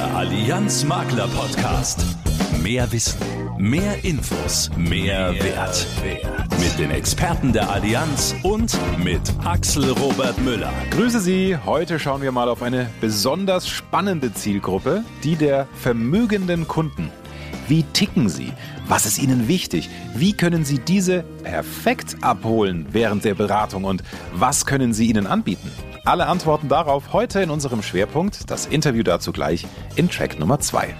Der Allianz Makler Podcast. Mehr Wissen, mehr Infos, mehr, Wert. Wert. Mit den Experten der Allianz und mit Axel Robert Müller. Grüße Sie. Heute schauen wir mal auf eine besonders spannende Zielgruppe, die der vermögenden Kunden. Wie ticken sie? Was ist ihnen wichtig? Wie können Sie diese perfekt abholen während der Beratung und was können Sie ihnen anbieten? Alle Antworten darauf heute in unserem Schwerpunkt, das Interview dazu gleich in Track Nummer 2.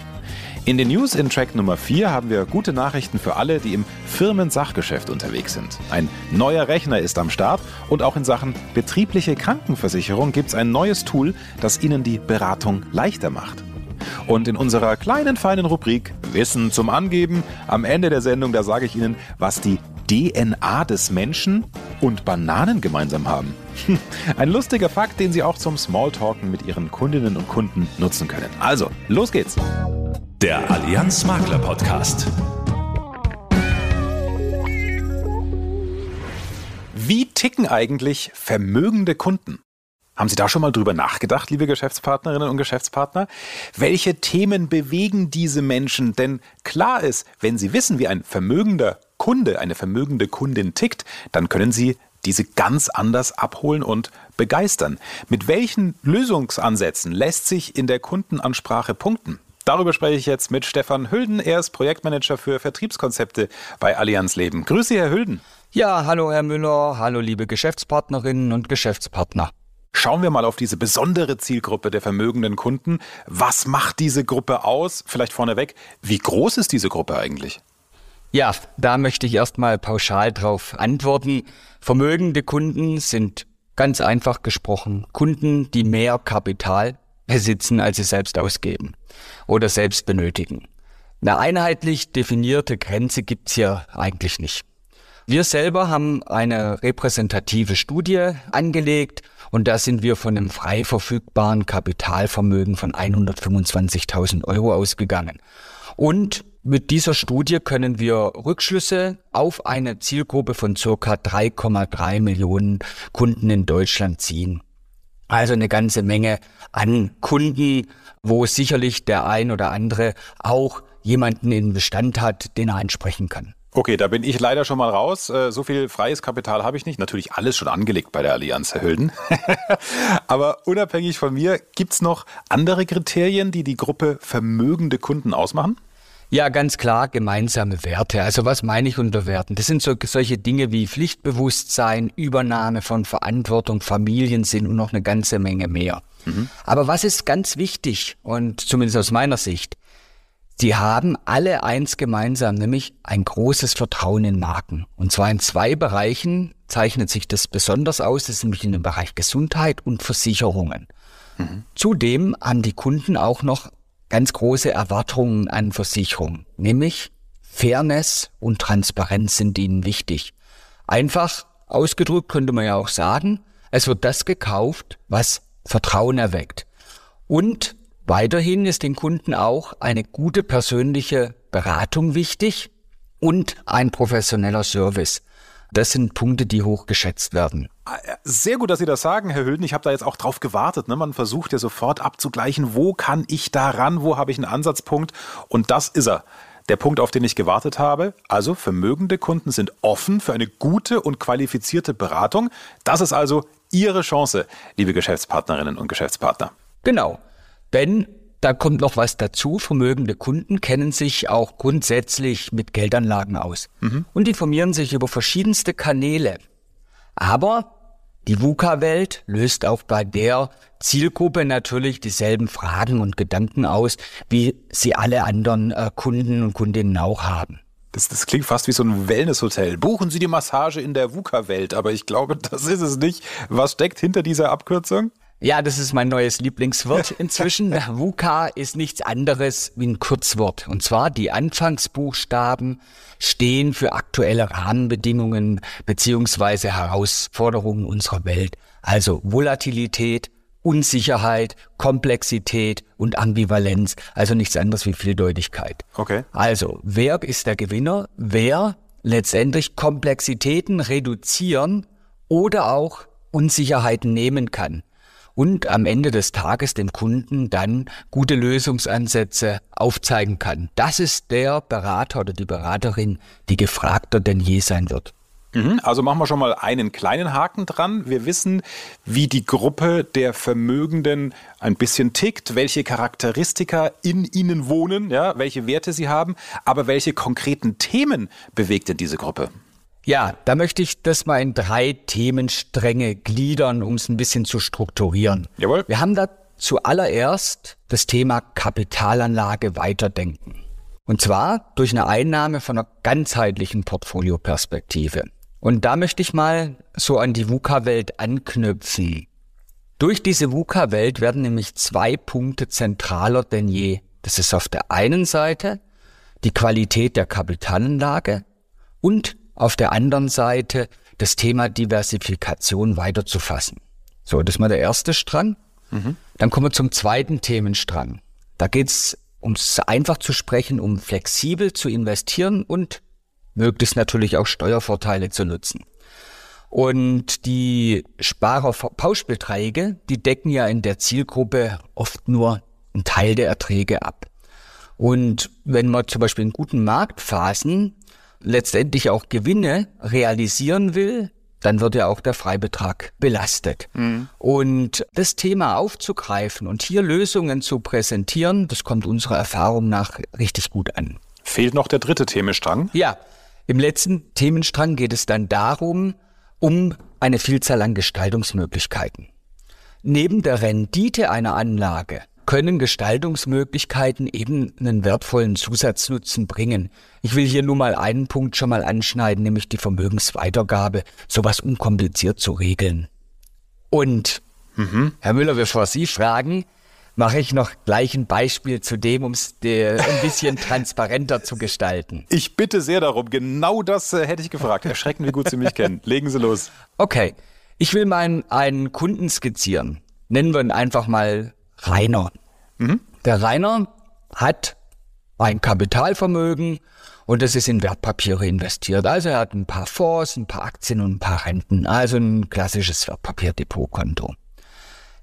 In den News in Track Nummer 4 haben wir gute Nachrichten für alle, die im Firmensachgeschäft unterwegs sind. Ein neuer Rechner ist am Start und auch in Sachen betriebliche Krankenversicherung gibt es ein neues Tool, das Ihnen die Beratung leichter macht. Und in unserer kleinen feinen Rubrik Wissen zum Angeben am Ende der Sendung, da sage ich Ihnen, was die DNA des Menschen und Bananen gemeinsam haben. Ein lustiger Fakt, den Sie auch zum Smalltalken mit Ihren Kundinnen und Kunden nutzen können. Also, los geht's! Der Allianz Makler Podcast. Wie ticken eigentlich vermögende Kunden? Haben Sie da schon mal drüber nachgedacht, liebe Geschäftspartnerinnen und Geschäftspartner? Welche Themen bewegen diese Menschen? Denn klar ist, wenn Sie wissen, wie ein vermögender Kunde, eine vermögende Kundin tickt, dann können Sie diese ganz anders abholen und begeistern. Mit welchen Lösungsansätzen lässt sich in der Kundenansprache punkten? Darüber spreche ich jetzt mit Stefan Hülden. Er ist Projektmanager für Vertriebskonzepte bei Allianz Leben. Grüße, Herr Hülden. Ja, hallo, Herr Müller. Hallo, liebe Geschäftspartnerinnen und Geschäftspartner. Schauen wir mal auf diese besondere Zielgruppe der vermögenden Kunden. Was macht diese Gruppe aus? Vielleicht vorneweg, wie groß ist diese Gruppe eigentlich? Ja, da möchte ich erstmal pauschal drauf antworten. Vermögende Kunden sind ganz einfach gesprochen Kunden, die mehr Kapital besitzen, als sie selbst ausgeben oder selbst benötigen. Eine einheitlich definierte Grenze gibt's hier eigentlich nicht. Wir selber haben eine repräsentative Studie angelegt und da sind wir von einem frei verfügbaren Kapitalvermögen von 125.000 Euro ausgegangen. Und mit dieser Studie können wir Rückschlüsse auf eine Zielgruppe von circa 3,3 Millionen Kunden in Deutschland ziehen. Also eine ganze Menge an Kunden, wo sicherlich der ein oder andere auch jemanden in Bestand hat, den er ansprechen kann. Okay, da bin ich leider schon mal raus. Äh, so viel freies Kapital habe ich nicht. Natürlich alles schon angelegt bei der Allianz, Herr Hülden. Aber unabhängig von mir, gibt's noch andere Kriterien, die die Gruppe vermögende Kunden ausmachen? Ja, ganz klar gemeinsame Werte. Also was meine ich unter Werten? Das sind so, solche Dinge wie Pflichtbewusstsein, Übernahme von Verantwortung, Familiensinn und noch eine ganze Menge mehr. Mhm. Aber was ist ganz wichtig und zumindest aus meiner Sicht, die haben alle eins gemeinsam, nämlich ein großes Vertrauen in Marken. Und zwar in zwei Bereichen zeichnet sich das besonders aus. Das ist nämlich in dem Bereich Gesundheit und Versicherungen. Mhm. Zudem haben die Kunden auch noch ganz große Erwartungen an Versicherung, nämlich Fairness und Transparenz sind ihnen wichtig. Einfach ausgedrückt könnte man ja auch sagen, es wird das gekauft, was Vertrauen erweckt. Und weiterhin ist den Kunden auch eine gute persönliche Beratung wichtig und ein professioneller Service. Das sind Punkte, die hoch geschätzt werden. Sehr gut, dass Sie das sagen, Herr Hülden. Ich habe da jetzt auch drauf gewartet. Ne? Man versucht ja sofort abzugleichen, wo kann ich da ran, wo habe ich einen Ansatzpunkt. Und das ist er. Der Punkt, auf den ich gewartet habe. Also vermögende Kunden sind offen für eine gute und qualifizierte Beratung. Das ist also Ihre Chance, liebe Geschäftspartnerinnen und Geschäftspartner. Genau. Denn da kommt noch was dazu. Vermögende Kunden kennen sich auch grundsätzlich mit Geldanlagen aus mhm. und informieren sich über verschiedenste Kanäle. Aber die VUCA-Welt löst auch bei der Zielgruppe natürlich dieselben Fragen und Gedanken aus, wie sie alle anderen äh, Kunden und Kundinnen auch haben. Das, das klingt fast wie so ein Wellnesshotel. Buchen Sie die Massage in der VUCA-Welt, aber ich glaube, das ist es nicht. Was steckt hinter dieser Abkürzung? Ja, das ist mein neues Lieblingswort inzwischen. VUCA ist nichts anderes wie ein Kurzwort. Und zwar die Anfangsbuchstaben stehen für aktuelle Rahmenbedingungen beziehungsweise Herausforderungen unserer Welt. Also Volatilität, Unsicherheit, Komplexität und Ambivalenz. Also nichts anderes wie Vieldeutigkeit. Okay. Also, wer ist der Gewinner? Wer letztendlich Komplexitäten reduzieren oder auch Unsicherheiten nehmen kann. Und am Ende des Tages dem Kunden dann gute Lösungsansätze aufzeigen kann. Das ist der Berater oder die Beraterin, die gefragter denn je sein wird. Mhm, also machen wir schon mal einen kleinen Haken dran. Wir wissen, wie die Gruppe der Vermögenden ein bisschen tickt, welche Charakteristika in ihnen wohnen, ja, welche Werte sie haben, aber welche konkreten Themen bewegt denn diese Gruppe? Ja, da möchte ich das mal in drei Themenstränge gliedern, um es ein bisschen zu strukturieren. Jawohl. Wir haben da zuallererst das Thema Kapitalanlage weiterdenken. Und zwar durch eine Einnahme von einer ganzheitlichen Portfolioperspektive. Und da möchte ich mal so an die VUCA-Welt anknüpfen. Durch diese VUCA-Welt werden nämlich zwei Punkte zentraler denn je. Das ist auf der einen Seite die Qualität der Kapitalanlage und auf der anderen Seite das Thema Diversifikation weiterzufassen. So, das ist mal der erste Strang. Mhm. Dann kommen wir zum zweiten Themenstrang. Da geht's, um es einfach zu sprechen, um flexibel zu investieren und möglichst natürlich auch Steuervorteile zu nutzen. Und die Sparerpauschbeträge, die decken ja in der Zielgruppe oft nur einen Teil der Erträge ab. Und wenn man zum Beispiel in guten Marktphasen letztendlich auch Gewinne realisieren will, dann wird ja auch der Freibetrag belastet. Mhm. Und das Thema aufzugreifen und hier Lösungen zu präsentieren, das kommt unserer Erfahrung nach richtig gut an. Fehlt noch der dritte Themenstrang? Ja, im letzten Themenstrang geht es dann darum, um eine Vielzahl an Gestaltungsmöglichkeiten. Neben der Rendite einer Anlage können Gestaltungsmöglichkeiten eben einen wertvollen Zusatznutzen bringen. Ich will hier nur mal einen Punkt schon mal anschneiden, nämlich die Vermögensweitergabe, sowas unkompliziert zu regeln. Und, mhm. Herr Müller, bevor Sie fragen, mache ich noch gleich ein Beispiel zu dem, um es ein bisschen transparenter zu gestalten. Ich bitte sehr darum. Genau das äh, hätte ich gefragt. Erschrecken, wie gut Sie mich kennen. Legen Sie los. Okay. Ich will meinen einen Kunden skizzieren. Nennen wir ihn einfach mal Rainer. Mhm. Der Rainer hat ein Kapitalvermögen und das ist in Wertpapiere investiert. Also er hat ein paar Fonds, ein paar Aktien und ein paar Renten. Also ein klassisches Wertpapierdepotkonto.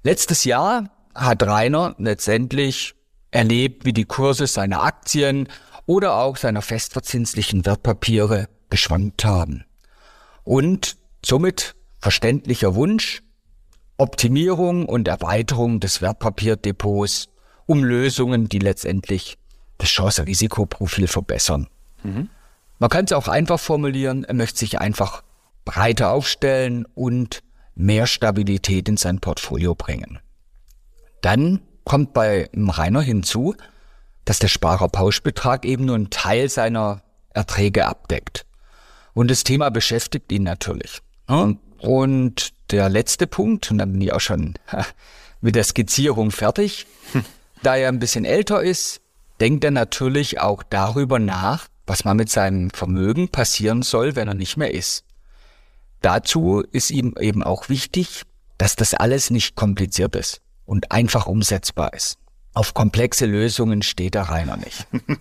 Letztes Jahr hat Rainer letztendlich erlebt, wie die Kurse seiner Aktien oder auch seiner festverzinslichen Wertpapiere geschwankt haben. Und somit verständlicher Wunsch, Optimierung und Erweiterung des Wertpapierdepots, um Lösungen, die letztendlich das Chance-Risikoprofil verbessern. Mhm. Man kann es auch einfach formulieren, er möchte sich einfach breiter aufstellen und mehr Stabilität in sein Portfolio bringen. Dann kommt bei Rainer hinzu, dass der Sparerpauschbetrag eben nur einen Teil seiner Erträge abdeckt. Und das Thema beschäftigt ihn natürlich. Und der letzte Punkt, und dann bin ich auch schon mit der Skizzierung fertig, da er ein bisschen älter ist, denkt er natürlich auch darüber nach, was mal mit seinem Vermögen passieren soll, wenn er nicht mehr ist. Dazu ist ihm eben auch wichtig, dass das alles nicht kompliziert ist und einfach umsetzbar ist. Auf komplexe Lösungen steht der Rainer nicht.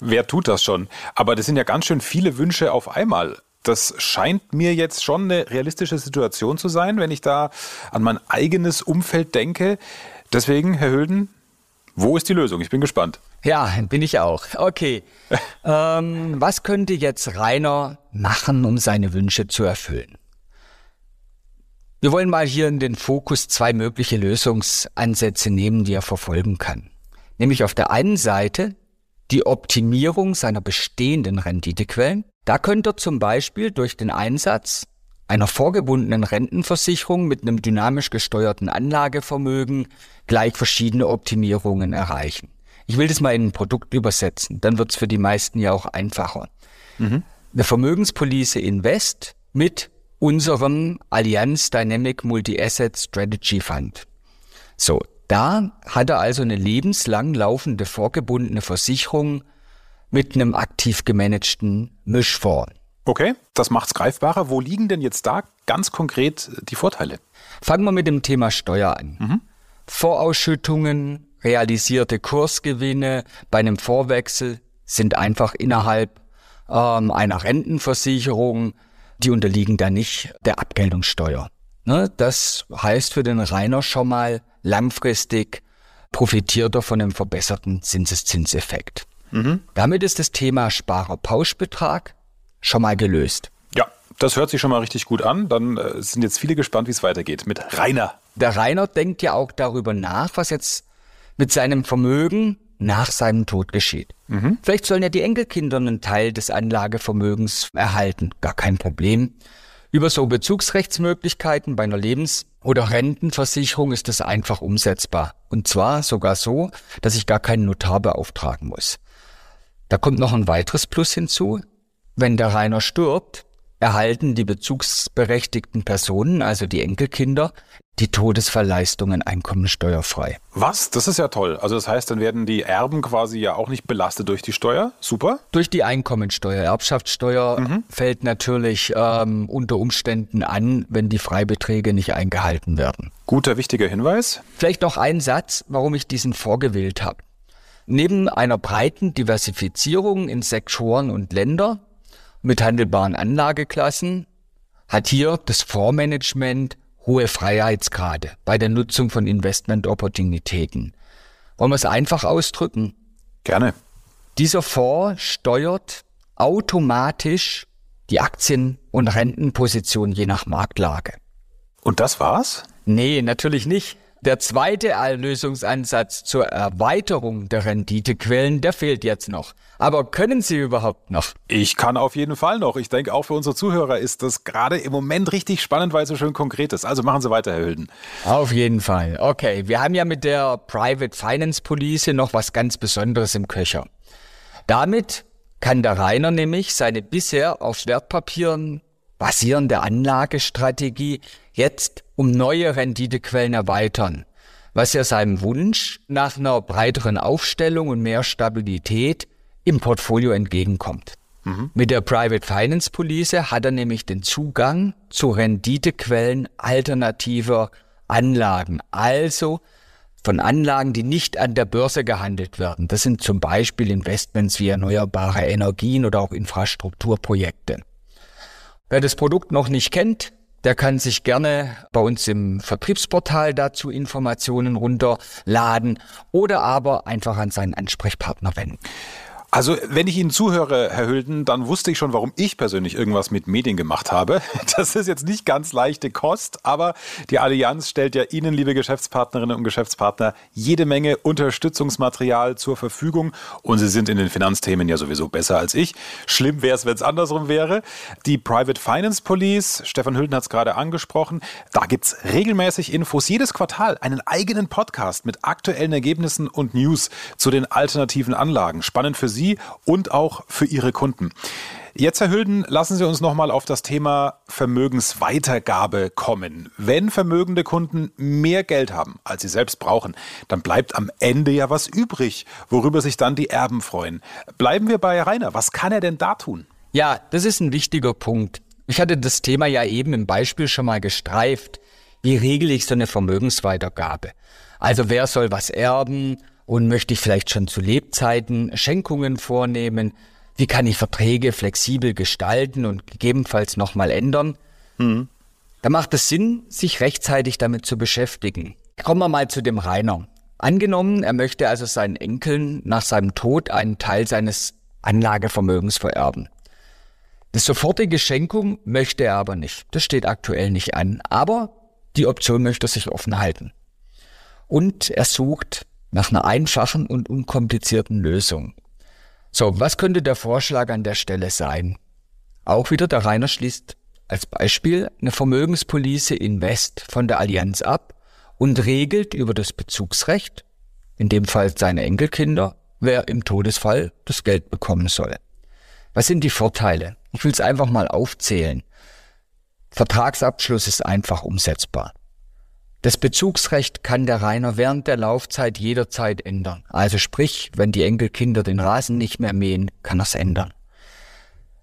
Wer tut das schon? Aber das sind ja ganz schön viele Wünsche auf einmal. Das scheint mir jetzt schon eine realistische Situation zu sein, wenn ich da an mein eigenes Umfeld denke. Deswegen, Herr Hülden, wo ist die Lösung? Ich bin gespannt. Ja, bin ich auch. Okay. ähm, was könnte jetzt Rainer machen, um seine Wünsche zu erfüllen? Wir wollen mal hier in den Fokus zwei mögliche Lösungsansätze nehmen, die er verfolgen kann. Nämlich auf der einen Seite die Optimierung seiner bestehenden Renditequellen. Da könnte er zum Beispiel durch den Einsatz einer vorgebundenen Rentenversicherung mit einem dynamisch gesteuerten Anlagevermögen gleich verschiedene Optimierungen erreichen. Ich will das mal in ein Produkt übersetzen, dann wird es für die meisten ja auch einfacher. Mhm. Eine Vermögenspolice Invest mit unserem Allianz Dynamic Multi-Asset Strategy Fund. So, da hat er also eine lebenslang laufende vorgebundene Versicherung mit einem aktiv gemanagten Mischfonds. Okay, das macht's greifbarer. Wo liegen denn jetzt da ganz konkret die Vorteile? Fangen wir mit dem Thema Steuer an. Mhm. Vorausschüttungen, realisierte Kursgewinne bei einem Vorwechsel sind einfach innerhalb ähm, einer Rentenversicherung die unterliegen da nicht der Abgeltungssteuer. Ne, das heißt für den Rainer schon mal langfristig profitiert er von einem verbesserten Zinseszinseffekt. Mhm. Damit ist das Thema Sparerpauschbetrag schon mal gelöst. Ja, das hört sich schon mal richtig gut an. Dann äh, sind jetzt viele gespannt, wie es weitergeht mit Rainer. Der Rainer denkt ja auch darüber nach, was jetzt mit seinem Vermögen nach seinem Tod geschieht. Mhm. Vielleicht sollen ja die Enkelkinder einen Teil des Anlagevermögens erhalten. Gar kein Problem. Über so Bezugsrechtsmöglichkeiten bei einer Lebens- oder Rentenversicherung ist das einfach umsetzbar. Und zwar sogar so, dass ich gar keinen Notar beauftragen muss. Da kommt noch ein weiteres Plus hinzu. Wenn der Rainer stirbt, erhalten die bezugsberechtigten Personen, also die Enkelkinder, die Todesverleistungen einkommensteuerfrei. Was? Das ist ja toll. Also das heißt, dann werden die Erben quasi ja auch nicht belastet durch die Steuer. Super. Durch die Einkommensteuer. Erbschaftssteuer mhm. fällt natürlich ähm, unter Umständen an, wenn die Freibeträge nicht eingehalten werden. Guter, wichtiger Hinweis. Vielleicht noch ein Satz, warum ich diesen vorgewählt habe. Neben einer breiten Diversifizierung in Sektoren und Länder mit handelbaren Anlageklassen hat hier das Fondsmanagement hohe Freiheitsgrade bei der Nutzung von Investmentopportunitäten. Wollen wir es einfach ausdrücken? Gerne. Dieser Fonds steuert automatisch die Aktien- und Rentenposition je nach Marktlage. Und das war's? Nee, natürlich nicht. Der zweite Lösungsansatz zur Erweiterung der Renditequellen, der fehlt jetzt noch. Aber können Sie überhaupt noch? Ich kann auf jeden Fall noch. Ich denke, auch für unsere Zuhörer ist das gerade im Moment richtig spannend, weil es so schön konkret ist. Also machen Sie weiter, Herr Hülden. Auf jeden Fall. Okay, wir haben ja mit der Private Finance Police noch was ganz Besonderes im Köcher. Damit kann der Rainer nämlich seine bisher auf Wertpapieren basierende Anlagestrategie jetzt um neue Renditequellen erweitern, was ja seinem Wunsch nach einer breiteren Aufstellung und mehr Stabilität im Portfolio entgegenkommt. Mhm. Mit der Private Finance Police hat er nämlich den Zugang zu Renditequellen alternativer Anlagen, also von Anlagen, die nicht an der Börse gehandelt werden. Das sind zum Beispiel Investments wie erneuerbare Energien oder auch Infrastrukturprojekte. Wer das Produkt noch nicht kennt, der kann sich gerne bei uns im Vertriebsportal dazu Informationen runterladen oder aber einfach an seinen Ansprechpartner wenden. Also, wenn ich Ihnen zuhöre, Herr Hülden, dann wusste ich schon, warum ich persönlich irgendwas mit Medien gemacht habe. Das ist jetzt nicht ganz leichte Kost, aber die Allianz stellt ja Ihnen, liebe Geschäftspartnerinnen und Geschäftspartner, jede Menge Unterstützungsmaterial zur Verfügung. Und Sie sind in den Finanzthemen ja sowieso besser als ich. Schlimm wäre es, wenn es andersrum wäre. Die Private Finance Police, Stefan Hülden hat es gerade angesprochen, da gibt es regelmäßig Infos, jedes Quartal einen eigenen Podcast mit aktuellen Ergebnissen und News zu den alternativen Anlagen. Spannend für Sie Sie und auch für Ihre Kunden. Jetzt, Herr Hülden, lassen Sie uns nochmal auf das Thema Vermögensweitergabe kommen. Wenn vermögende Kunden mehr Geld haben, als sie selbst brauchen, dann bleibt am Ende ja was übrig, worüber sich dann die Erben freuen. Bleiben wir bei Rainer. Was kann er denn da tun? Ja, das ist ein wichtiger Punkt. Ich hatte das Thema ja eben im Beispiel schon mal gestreift. Wie regel ich so eine Vermögensweitergabe? Also wer soll was erben? Und möchte ich vielleicht schon zu Lebzeiten Schenkungen vornehmen? Wie kann ich Verträge flexibel gestalten und gegebenenfalls nochmal ändern? Mhm. Da macht es Sinn, sich rechtzeitig damit zu beschäftigen. Kommen wir mal zu dem Rainer. Angenommen, er möchte also seinen Enkeln nach seinem Tod einen Teil seines Anlagevermögens vererben. Das sofortige Schenkung möchte er aber nicht. Das steht aktuell nicht an. Aber die Option möchte er sich offen halten. Und er sucht nach einer einfachen und unkomplizierten Lösung. So, was könnte der Vorschlag an der Stelle sein? Auch wieder der Rainer schließt als Beispiel eine Vermögenspolice Invest von der Allianz ab und regelt über das Bezugsrecht, in dem Fall seine Enkelkinder, wer im Todesfall das Geld bekommen soll. Was sind die Vorteile? Ich will es einfach mal aufzählen. Vertragsabschluss ist einfach umsetzbar. Das Bezugsrecht kann der Rainer während der Laufzeit jederzeit ändern. Also sprich, wenn die Enkelkinder den Rasen nicht mehr mähen, kann er es ändern.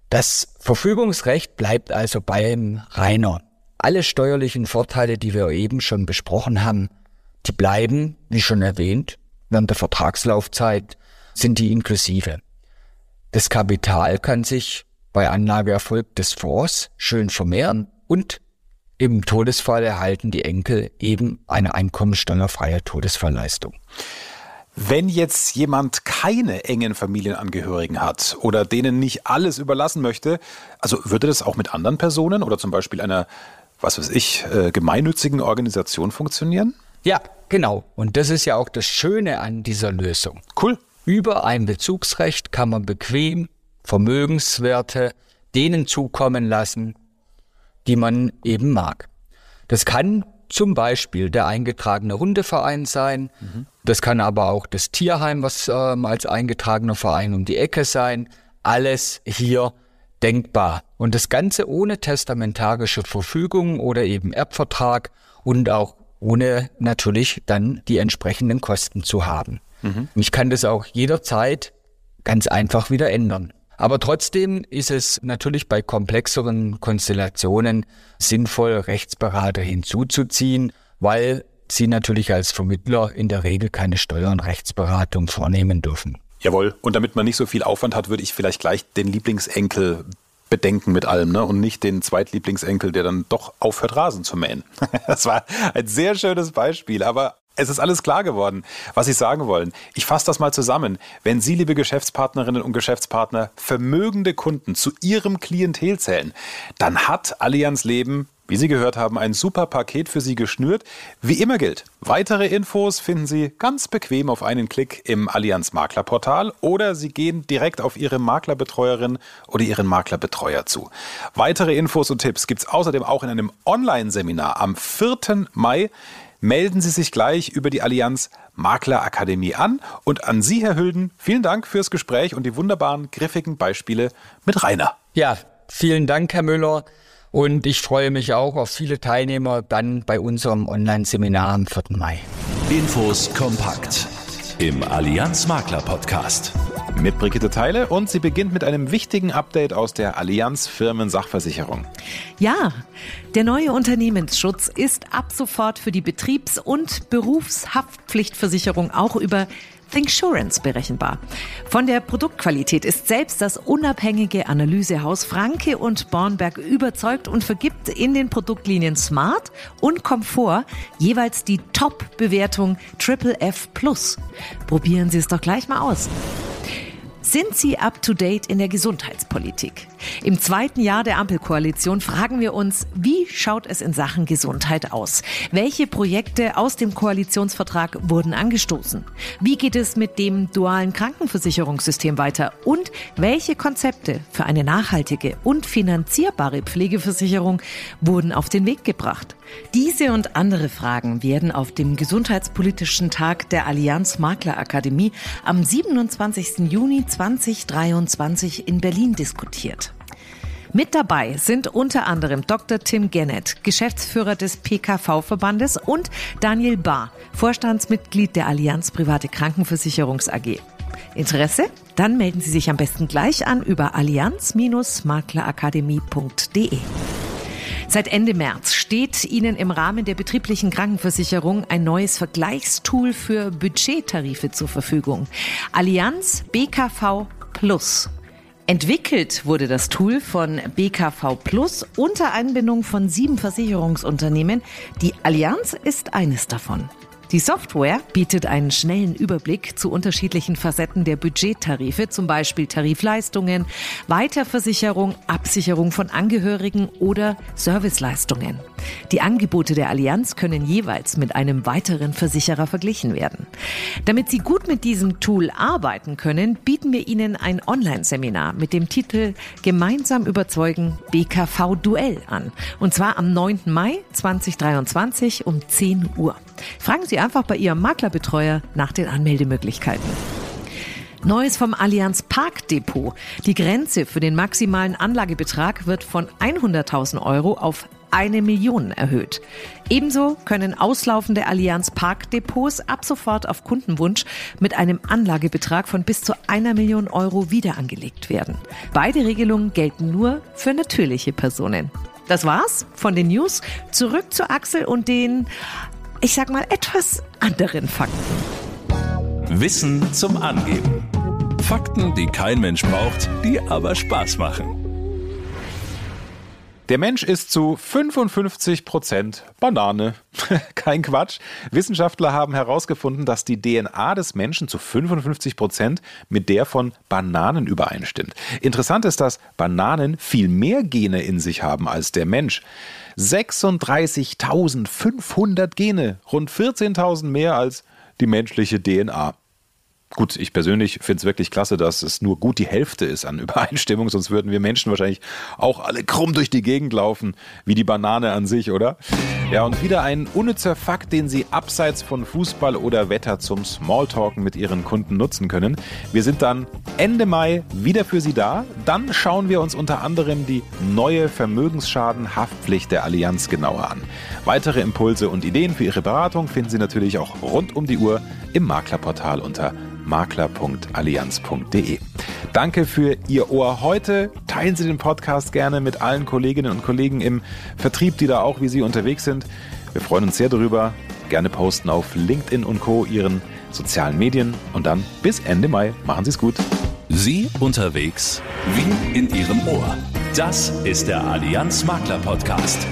Das Verfügungsrecht bleibt also beim Rainer. Alle steuerlichen Vorteile, die wir eben schon besprochen haben, die bleiben, wie schon erwähnt, während der Vertragslaufzeit sind die inklusive. Das Kapital kann sich bei Anlageerfolg des Fonds schön vermehren und im Todesfall erhalten die Enkel eben eine einkommensteuerfreie Todesfallleistung. Wenn jetzt jemand keine engen Familienangehörigen hat oder denen nicht alles überlassen möchte, also würde das auch mit anderen Personen oder zum Beispiel einer, was weiß ich, äh, gemeinnützigen Organisation funktionieren? Ja, genau. Und das ist ja auch das Schöne an dieser Lösung. Cool. Über ein Bezugsrecht kann man bequem Vermögenswerte denen zukommen lassen, die man eben mag. Das kann zum Beispiel der eingetragene Hundeverein sein. Mhm. Das kann aber auch das Tierheim, was ähm, als eingetragener Verein um die Ecke sein. Alles hier denkbar. Und das Ganze ohne testamentarische Verfügung oder eben Erbvertrag und auch ohne natürlich dann die entsprechenden Kosten zu haben. Mhm. Ich kann das auch jederzeit ganz einfach wieder ändern. Aber trotzdem ist es natürlich bei komplexeren Konstellationen sinnvoll, Rechtsberater hinzuzuziehen, weil sie natürlich als Vermittler in der Regel keine Steuer- und Rechtsberatung vornehmen dürfen. Jawohl. Und damit man nicht so viel Aufwand hat, würde ich vielleicht gleich den Lieblingsenkel bedenken mit allem, ne? Und nicht den Zweitlieblingsenkel, der dann doch aufhört, Rasen zu mähen. Das war ein sehr schönes Beispiel, aber es ist alles klar geworden, was Sie sagen wollen. Ich fasse das mal zusammen. Wenn Sie, liebe Geschäftspartnerinnen und Geschäftspartner, vermögende Kunden zu Ihrem Klientel zählen, dann hat Allianz Leben wie Sie gehört haben, ein super Paket für Sie geschnürt. Wie immer gilt, weitere Infos finden Sie ganz bequem auf einen Klick im Allianz Maklerportal oder Sie gehen direkt auf Ihre Maklerbetreuerin oder Ihren Maklerbetreuer zu. Weitere Infos und Tipps gibt es außerdem auch in einem Online-Seminar am 4. Mai melden Sie sich gleich über die Allianz Maklerakademie an. Und an Sie, Herr Hülden, vielen Dank fürs Gespräch und die wunderbaren, griffigen Beispiele mit Rainer. Ja, vielen Dank, Herr Müller. Und ich freue mich auch auf viele Teilnehmer dann bei unserem Online-Seminar am 4. Mai. Infos kompakt im Allianz Makler Podcast mit Brigitte Teile und sie beginnt mit einem wichtigen Update aus der Allianz Firmen Sachversicherung. Ja, der neue Unternehmensschutz ist ab sofort für die Betriebs- und Berufshaftpflichtversicherung auch über Thinksurance berechenbar. Von der Produktqualität ist selbst das unabhängige Analysehaus Franke und Bornberg überzeugt und vergibt in den Produktlinien Smart und Komfort jeweils die Top-Bewertung Triple F Plus. Probieren Sie es doch gleich mal aus. Sind Sie up-to-date in der Gesundheitspolitik? Im zweiten Jahr der Ampelkoalition fragen wir uns, wie schaut es in Sachen Gesundheit aus? Welche Projekte aus dem Koalitionsvertrag wurden angestoßen? Wie geht es mit dem dualen Krankenversicherungssystem weiter? Und welche Konzepte für eine nachhaltige und finanzierbare Pflegeversicherung wurden auf den Weg gebracht? Diese und andere Fragen werden auf dem Gesundheitspolitischen Tag der Allianz Maklerakademie am 27. Juni 2023 in Berlin diskutiert. Mit dabei sind unter anderem Dr. Tim Gennett, Geschäftsführer des PKV-Verbandes und Daniel Bahr, Vorstandsmitglied der Allianz Private Krankenversicherungs AG. Interesse? Dann melden Sie sich am besten gleich an über allianz-maklerakademie.de. Seit Ende März steht Ihnen im Rahmen der betrieblichen Krankenversicherung ein neues Vergleichstool für Budgettarife zur Verfügung. Allianz BKV Plus. Entwickelt wurde das Tool von BKV Plus unter Einbindung von sieben Versicherungsunternehmen. Die Allianz ist eines davon. Die Software bietet einen schnellen Überblick zu unterschiedlichen Facetten der Budgettarife, zum Beispiel Tarifleistungen, Weiterversicherung, Absicherung von Angehörigen oder Serviceleistungen. Die Angebote der Allianz können jeweils mit einem weiteren Versicherer verglichen werden. Damit Sie gut mit diesem Tool arbeiten können, bieten wir Ihnen ein Online-Seminar mit dem Titel Gemeinsam überzeugen BKV Duell an. Und zwar am 9. Mai 2023 um 10 Uhr. Fragen Sie einfach bei Ihrem Maklerbetreuer nach den Anmeldemöglichkeiten. Neues vom Allianz Parkdepot. Die Grenze für den maximalen Anlagebetrag wird von 100.000 Euro auf eine Million erhöht. Ebenso können auslaufende Allianz Parkdepots ab sofort auf Kundenwunsch mit einem Anlagebetrag von bis zu einer Million Euro wieder angelegt werden. Beide Regelungen gelten nur für natürliche Personen. Das war's von den News. Zurück zu Axel und den ich sag mal, etwas anderen Fakten. Wissen zum Angeben. Fakten, die kein Mensch braucht, die aber Spaß machen. Der Mensch ist zu 55 Prozent Banane. Kein Quatsch. Wissenschaftler haben herausgefunden, dass die DNA des Menschen zu 55 Prozent mit der von Bananen übereinstimmt. Interessant ist, dass Bananen viel mehr Gene in sich haben als der Mensch. 36.500 Gene, rund 14.000 mehr als die menschliche DNA. Gut, ich persönlich finde es wirklich klasse, dass es nur gut die Hälfte ist an Übereinstimmung, sonst würden wir Menschen wahrscheinlich auch alle krumm durch die Gegend laufen, wie die Banane an sich, oder? Ja, und wieder ein unnützer Fakt, den Sie abseits von Fußball oder Wetter zum Smalltalken mit Ihren Kunden nutzen können. Wir sind dann Ende Mai wieder für Sie da. Dann schauen wir uns unter anderem die neue Vermögensschadenhaftpflicht der Allianz genauer an. Weitere Impulse und Ideen für Ihre Beratung finden Sie natürlich auch rund um die Uhr im Maklerportal unter makler.allianz.de. Danke für Ihr Ohr heute. Teilen Sie den Podcast gerne mit allen Kolleginnen und Kollegen im Vertrieb, die da auch wie Sie unterwegs sind. Wir freuen uns sehr darüber. Gerne posten auf LinkedIn und Co. Ihren sozialen Medien. Und dann bis Ende Mai. Machen Sie es gut. Sie unterwegs wie in Ihrem Ohr. Das ist der Allianz Makler Podcast.